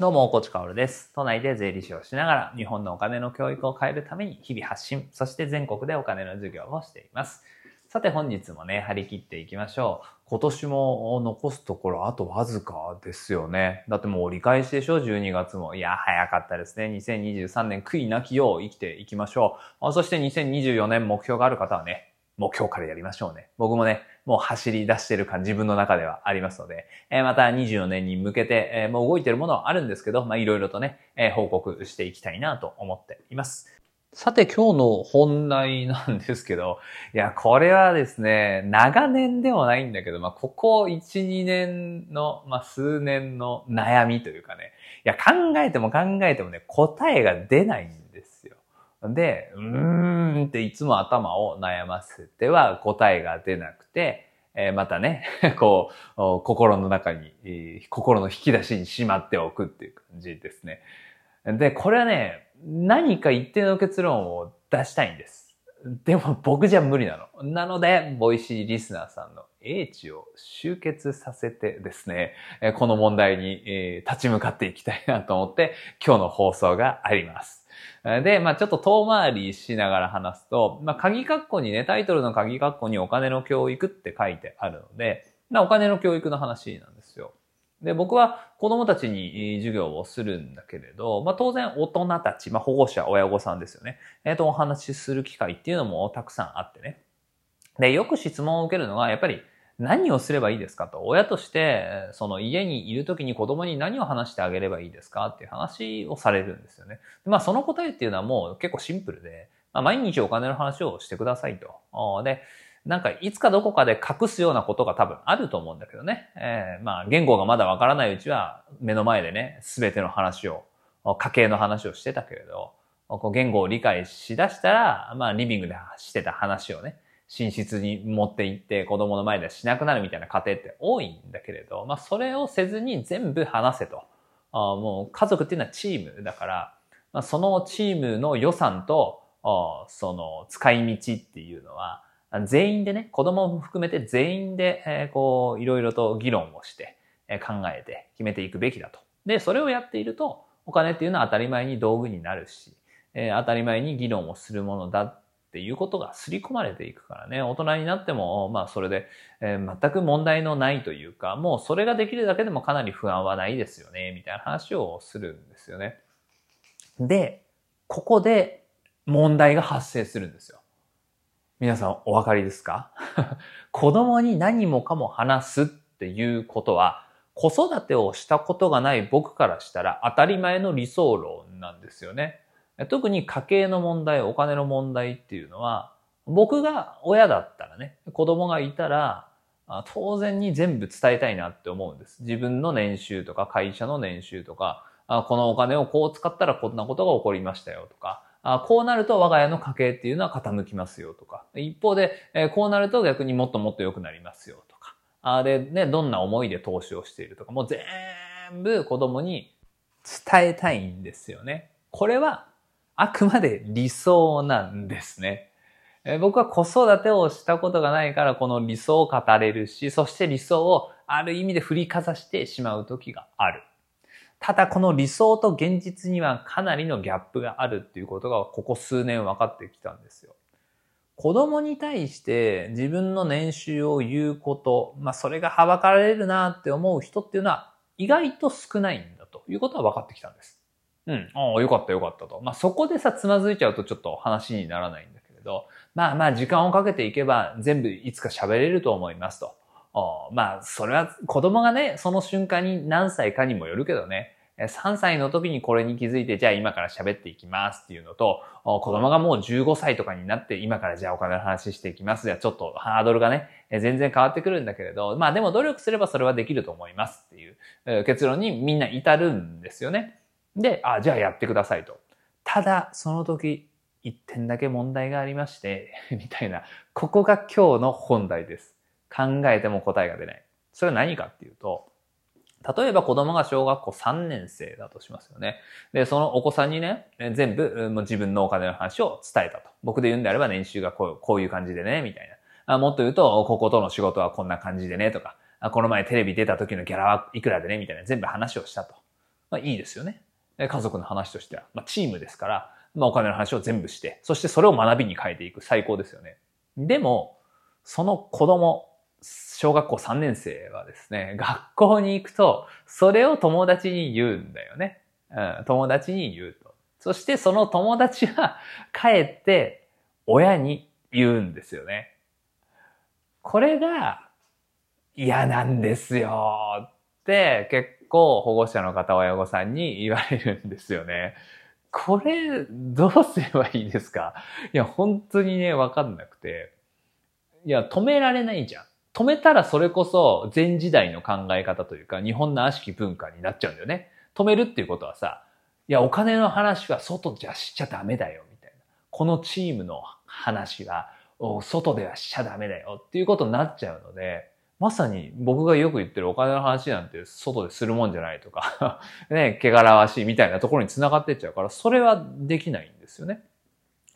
どうも、コチカオルです。都内で税理士をしながら、日本のお金の教育を変えるために日々発信、そして全国でお金の授業をしています。さて本日もね、張り切っていきましょう。今年も残すところあとわずかですよね。だってもう折り返しでしょ ?12 月も。いや、早かったですね。2023年悔いなきよう生きていきましょう。そして2024年目標がある方はね、もう今日からやりましょうね。僕もね、もう走り出してる感自分の中ではありますので、えー、また24年に向けて、えー、もう動いてるものはあるんですけど、まあいろいろとね、えー、報告していきたいなと思っています。さて今日の本題なんですけど、いや、これはですね、長年ではないんだけど、まあここ1、2年の、まあ数年の悩みというかね、いや、考えても考えてもね、答えが出ないんで。うーんっていつも頭を悩ませては答えが出なくて、えー、またね、こう、心の中に、え、心の引き出しにしまっておくっていう感じですね。で、これはね、何か一定の結論を出したいんです。でも僕じゃ無理なの。なので、 Voicy リスナーさんの英知を集結させてですね、この問題に立ち向かっていきたいなと思って、今日の放送があります。で、まあちょっと遠回りしながら話すと、まあ鍵括弧にね、タイトルの鍵括弧にお金の教育って書いてあるので、まあお金の教育の話なんですよ。で、僕は子供たちに授業をするんだけれど、まあ当然大人たち、まあ保護者、親御さんですよね。えっ、ー、と、お話しする機会っていうのもたくさんあってね。で、よく質問を受けるのは、やっぱり何をすればいいですかと。親として、その家にいる時に子供に何を話してあげればいいですか？っていう話をされるんですよね。まあその答えっていうのはもう結構シンプルで、まあ、毎日お金の話をしてくださいと。で、なんかいつかどこかで隠すようなことが多分あると思うんだけどね。えー、まあ言語がまだわからないうちは目の前でね、すべての話を、家計の話をしてたけれど、こう言語を理解しだしたら、まあリビングでしてた話をね、寝室に持って行って子供の前でしなくなるみたいな家庭って多いんだけれど、まあそれをせずに全部話せと。あもう家族っていうのはチームだから、まあ、そのチームの予算と、あその使い道っていうのは、全員でね、子供も含めて全員で、えー、こう、いろいろと議論をして、えー、考えて決めていくべきだと。で、それをやっていると、お金っていうのは当たり前に道具になるし、えー、当たり前に議論をするものだっていうことが刷り込まれていくからね、大人になっても、まあそれで、えー、全く問題のないというか、もうそれができるだけでもかなり不安はないですよね、みたいな話をするんですよね。で、ここで問題が発生するんですよ。皆さんお分かりですか？子供に何もかも話すっていうことは、子育てをしたことがない僕からしたら当たり前の理想論なんですよね。特に家計の問題、お金の問題っていうのは、僕が親だったらね、子供がいたら、当然に全部伝えたいなって思うんです。自分の年収とか会社の年収とか、このお金をこう使ったらこんなことが起こりましたよとか、こうなると我が家の家計っていうのは傾きますよとか、一方で、こうなると逆にもっともっと良くなりますよとか、あで、ね、どんな思いで投資をしているとか、もう全部子供に伝えたいんですよね。これはあくまで理想なんですね。僕は子育てをしたことがないからこの理想を語れるし、そして理想をある意味で振りかざしてしまう時がある。ただこの理想と現実にはかなりのギャップがあるっていうことがここ数年分かってきたんですよ。子供に対して自分の年収を言うこと、まあそれがはばかられるなって思う人っていうのは意外と少ないんだということは分かってきたんです。うん。ああ、よかったよかったと。まあそこでさ、つまずいちゃうとちょっと話にならないんだけれど、まあまあ時間をかけていけば全部いつか喋れると思いますと。まあ、それは子供がね、その瞬間に何歳かにもよるけどね、3歳の時にこれに気づいて、じゃあ今から喋っていきますっていうのと、子供がもう15歳とかになって、今からじゃあお金の話していきます。じゃあちょっとハードルがね、全然変わってくるんだけれど、まあでも努力すればそれはできると思いますっていう結論にみんな至るんですよね。で、あ、じゃあやってくださいと。ただ、その時、一点だけ問題がありまして、みたいな、ここが今日の本題です。考えても答えが出ない。それは何かっていうと、例えば子供が小学校3年生だとしますよね。で、そのお子さんにね、全部もう自分のお金の話を伝えたと。僕で言うんであれば年収がこうこういう感じでね、みたいな。あもっと言うと、こことの仕事はこんな感じでね、とか、この前テレビ出た時のギャラはいくらでね、みたいな全部話をしたと。まあいいですよね。家族の話としては。まあチームですから、まあお金の話を全部して、そしてそれを学びに変えていく。最高ですよね。でも、その子供、小学校3年生はですね、学校に行くと、それを友達に言うんだよね。うん、友達に言うと。そしてその友達は 帰って親に言うんですよね。これが嫌なんですよって結構保護者の方親御さんに言われるんですよね。これどうすればいいですか？いや、本当にね、わかんなくて。いや、止められないじゃん。止めたらそれこそ前時代の考え方というか日本の悪しき文化になっちゃうんだよね。止めるっていうことはさ、いや、お金の話は外じゃしちゃダメだよ、みたいな。このチームの話は外ではしちゃダメだよっていうことになっちゃうので、まさに僕がよく言ってるお金の話なんて外でするもんじゃないとか ね、汚らわしいみたいなところに繋がってっちゃうから、それはできないんですよね。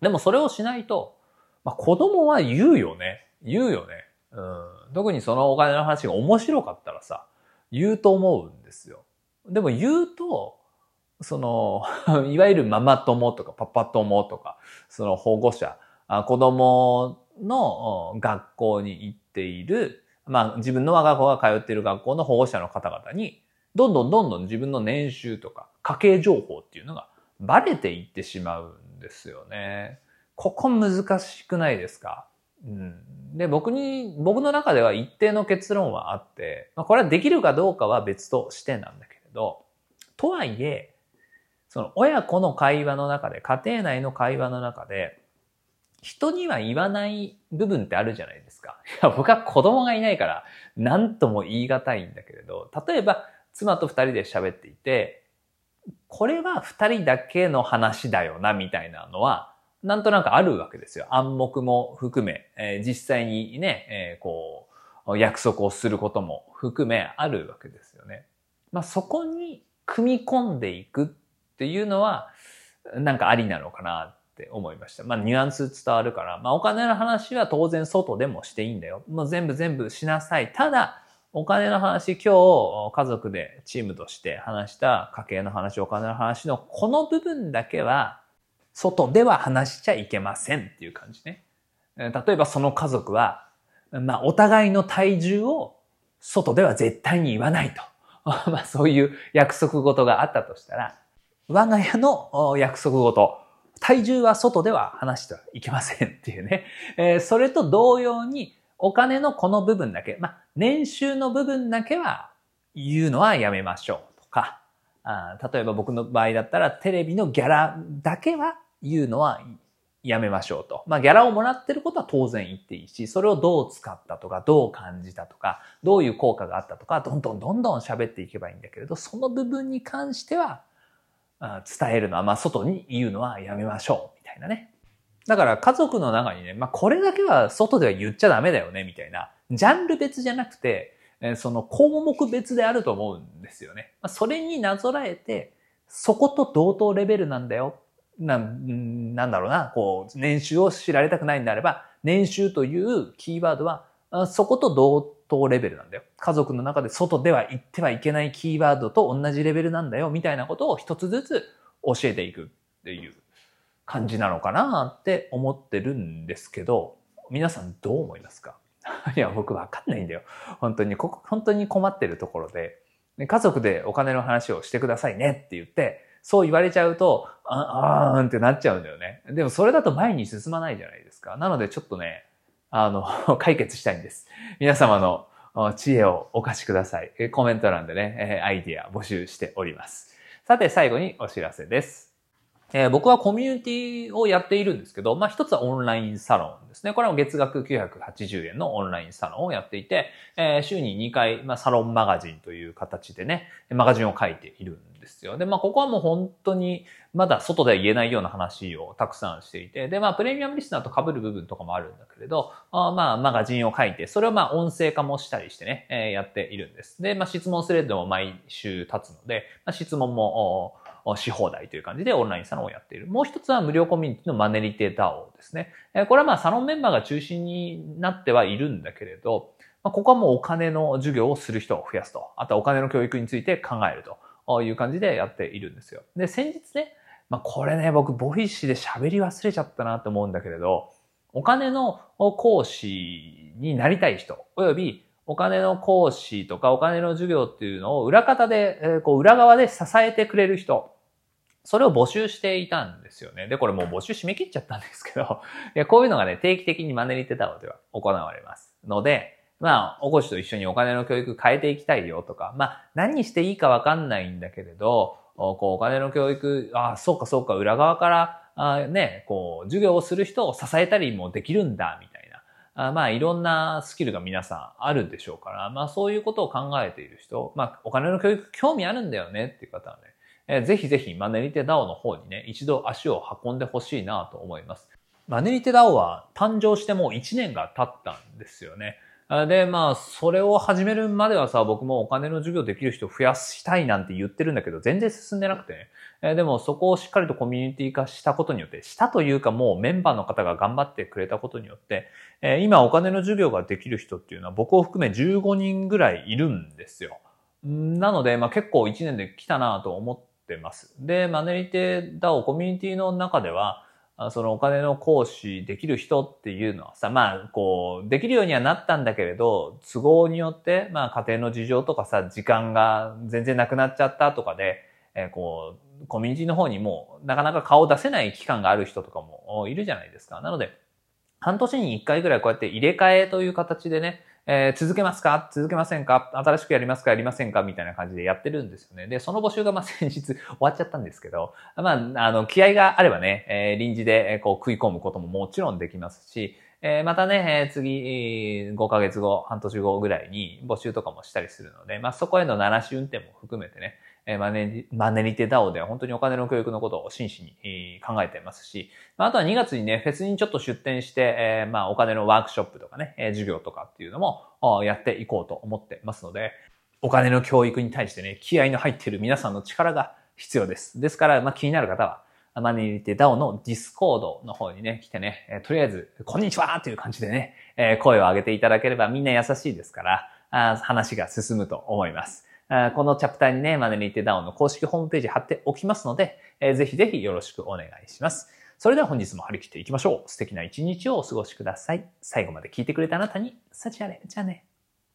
でもそれをしないと、まあ子供は言うよね。言うよね。うん。特にそのお金の話が面白かったらさ、言うと思うんですよ。でも言うと、その、いわゆるママ友とかパパ友とか、その保護者、子供の学校に行っている、まあ自分の我が子が通っている学校の保護者の方々に、どんどんどんどん自分の年収とか家計情報っていうのがバレていってしまうんですよね。ここ難しくないですか？うん、で、僕に、僕の中では一定の結論はあって、まあ、これはできるかどうかは別としてなんだけれど、とはいえ、その親子の会話の中で、家庭内の会話の中で、人には言わない部分ってあるじゃないですか。僕は子供がいないから、何とも言い難いんだけれど、例えば、妻と二人で喋っていて、これは二人だけの話だよな、みたいなのは、なんとなくあるわけですよ。暗黙も含め、えー、実際にね、えー、こう、約束をすることも含めあるわけですよね。まあ、そこに組み込んでいくっていうのは、なんかありなのかなって思いました。まあ、ニュアンス伝わるから、まあ、お金の話は当然外でもしていいんだよ。もう全部全部しなさい。ただ、お金の話、今日家族でチームとして話した家計の話、お金の話のこの部分だけは、外では話しちゃいけませんっていう感じね。例えばその家族は、まあ、お互いの体重を外では絶対に言わないと。まあ、そういう約束事があったとしたら、我が家の約束事、体重は外では話してはいけませんっていうね。えー、それと同様に、お金のこの部分だけ、まあ、年収の部分だけは言うのはやめましょうとか、あ例えば僕の場合だったらテレビのギャラだけは言うのはやめましょうと。まあ、ギャラをもらってることは当然言っていいし、それをどう使ったとか、どう感じたとか、どういう効果があったとか、どんどんどんどん喋っていけばいいんだけれど、その部分に関しては、伝えるのは、まあ、外に言うのはやめましょう、みたいなね。だから家族の中にね、まあ、これだけは外では言っちゃダメだよね、みたいな。ジャンル別じゃなくて、その項目別であると思うんですよね。それになぞらえて、そこと同等レベルなんだよな、なんだろうな、こう、年収を知られたくないんであれば、年収というキーワードは、そこと同等レベルなんだよ。家族の中で外では言ってはいけないキーワードと同じレベルなんだよ、みたいなことを一つずつ教えていくっていう感じなのかなって思ってるんですけど、皆さんどう思いますか？いや、僕わかんないんだよ。本当に、ここ、本当に困ってるところで、家族でお金の話をしてくださいねって言って、そう言われちゃうと、あ、あーんってなっちゃうんだよね。でもそれだと前に進まないじゃないですか。なのでちょっとね、あの、解決したいんです。皆様の知恵をお貸しください。コメント欄でね、アイディア募集しております。さて最後にお知らせです。えー、僕はコミュニティをやっているんですけど、まあ一つはオンラインサロンですね。これは月額980円のオンラインサロンをやっていて、えー、週に2回、まあサロンマガジンという形でね、マガジンを書いているんですですよ。で、まあここはもう本当にまだ外では言えないような話をたくさんしていて、で、まあプレミアムリスナーと被る部分とかもあるんだけれど、あまあマガジンを書いて、それをまあ音声化もしたりしてね、えー、やっているんです。で、まあ質問スレッドも毎週立つので、まあ、質問も、し放題という感じでオンラインサロンをやっている。もう一つは無料コミュニティのマネリテータオですね。これはまあサロンメンバーが中心になってはいるんだけれど、ここはもうお金の授業をする人を増やすと。あとはお金の教育について考えると。いう感じでやっているんですよ。で、先日ね、まあ、これね、僕、ボフィッシュで喋り忘れちゃったなと思うんだけれど、お金の講師になりたい人、およびお金の講師とかお金の授業っていうのを裏方で、えー、こう裏側で支えてくれる人、それを募集していたんですよね。で、これもう募集締め切っちゃったんですけど、いやこういうのがね、定期的にマネリテダオでは行われます。ので、まあ、おこしと一緒にお金の教育変えていきたいよとか、まあ、何していいかわかんないんだけれど、こう、お金の教育、ああ、そうかそうか、裏側から、あね、こう、授業をする人を支えたりもできるんだ、みたいな。あまあ、いろんなスキルが皆さんあるでしょうから、まあ、そういうことを考えている人、まあ、お金の教育興味あるんだよねっていう方はね、えー、ぜひぜひマネリテダオの方にね、一度足を運んでほしいなと思います。マネリテダオは誕生してもう1年が経ったんですよね。で、まあ、それを始めるまではさ、僕もお金の授業できる人を増やしたいなんて言ってるんだけど、全然進んでなくてね。えでも、そこをしっかりとコミュニティ化したことによって、したというかもうメンバーの方が頑張ってくれたことによって、え今お金の授業ができる人っていうのは僕を含め15人ぐらいいるんですよ。なので、まあ結構1年で来たなと思ってます。で、マネリテダオコミュニティの中では、そのお金の講師できる人っていうのはさ、まあ、こう、できるようにはなったんだけれど、都合によって、まあ、家庭の事情とかさ、時間が全然なくなっちゃったとかで、えー、こう、コミュニティの方にも、なかなか顔を出せない期間がある人とかもいるじゃないですか。なので、半年に一回ぐらいこうやって入れ替えという形でね、えー、続けますか？続けませんか？新しくやりますか？やりませんか？みたいな感じでやってるんですよね。で、その募集がまあ先日 終わっちゃったんですけど、まあ、あの、気合があればね、えー、臨時でこう食い込むことももちろんできますし、えー、またねえ、次、5ヶ月後、半年後ぐらいに募集とかもしたりするので、まあそこへの鳴らし運転も含めてね、えマネマネリテダオでは本当にお金の教育のことを真摯に考えていますし、あとは2月にね、フェスにちょっと出展して、えまあお金のワークショップとかね、え授業とかっていうのもやっていこうと思ってますので、お金の教育に対してね、気合の入っている皆さんの力が必要です。ですから、まあ、気になる方は、マネリテ DAO の Discord の方にね、来てね、えとりあえず、こんにちはという感じでね、え声を上げていただければみんな優しいですから、あ話が進むと思います。このチャプターにね、マネリテ DAO の公式ホームページ貼っておきますので、ぜひぜひよろしくお願いします。それでは本日も張り切っていきましょう。素敵な一日をお過ごしください。最後まで聞いてくれたあなたに、幸あれ。じゃあね。